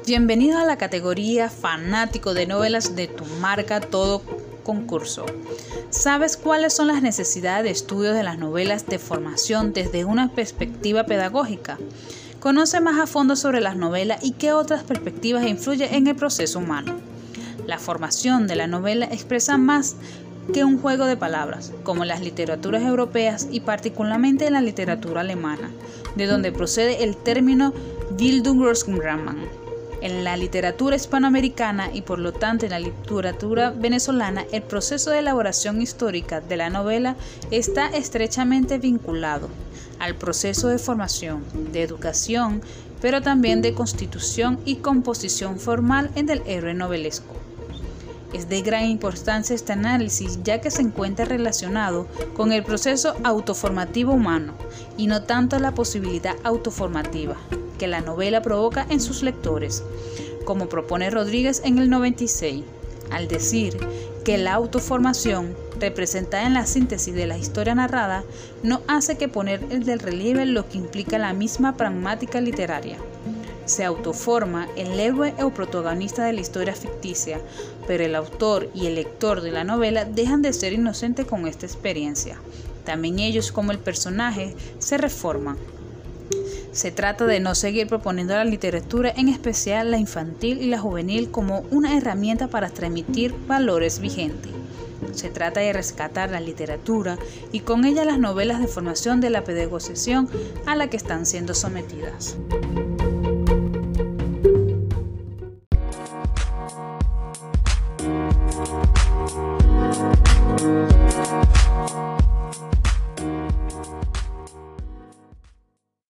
Bienvenido a la categoría fanático de novelas de tu marca todo concurso. ¿Sabes cuáles son las necesidades de estudio de las novelas de formación desde una perspectiva pedagógica? Conoce más a fondo sobre las novelas y qué otras perspectivas influyen en el proceso humano. La formación de la novela expresa más que un juego de palabras, como las literaturas europeas y particularmente en la literatura alemana, de donde procede el término Bildungsroman. En la literatura hispanoamericana y por lo tanto en la literatura venezolana, el proceso de elaboración histórica de la novela está estrechamente vinculado al proceso de formación, de educación, pero también de constitución y composición formal en el héroe novelesco. Es de gran importancia este análisis ya que se encuentra relacionado con el proceso autoformativo humano y no tanto la posibilidad autoformativa que la novela provoca en sus lectores, como propone Rodríguez en el 96, al decir que la autoformación representada en la síntesis de la historia narrada no hace que poner el del relieve lo que implica la misma pragmática literaria se autoforma el héroe o protagonista de la historia ficticia, pero el autor y el lector de la novela dejan de ser inocentes con esta experiencia. También ellos como el personaje se reforman. Se trata de no seguir proponiendo la literatura, en especial la infantil y la juvenil, como una herramienta para transmitir valores vigentes. Se trata de rescatar la literatura y con ella las novelas de formación de la pedagogización a la que están siendo sometidas.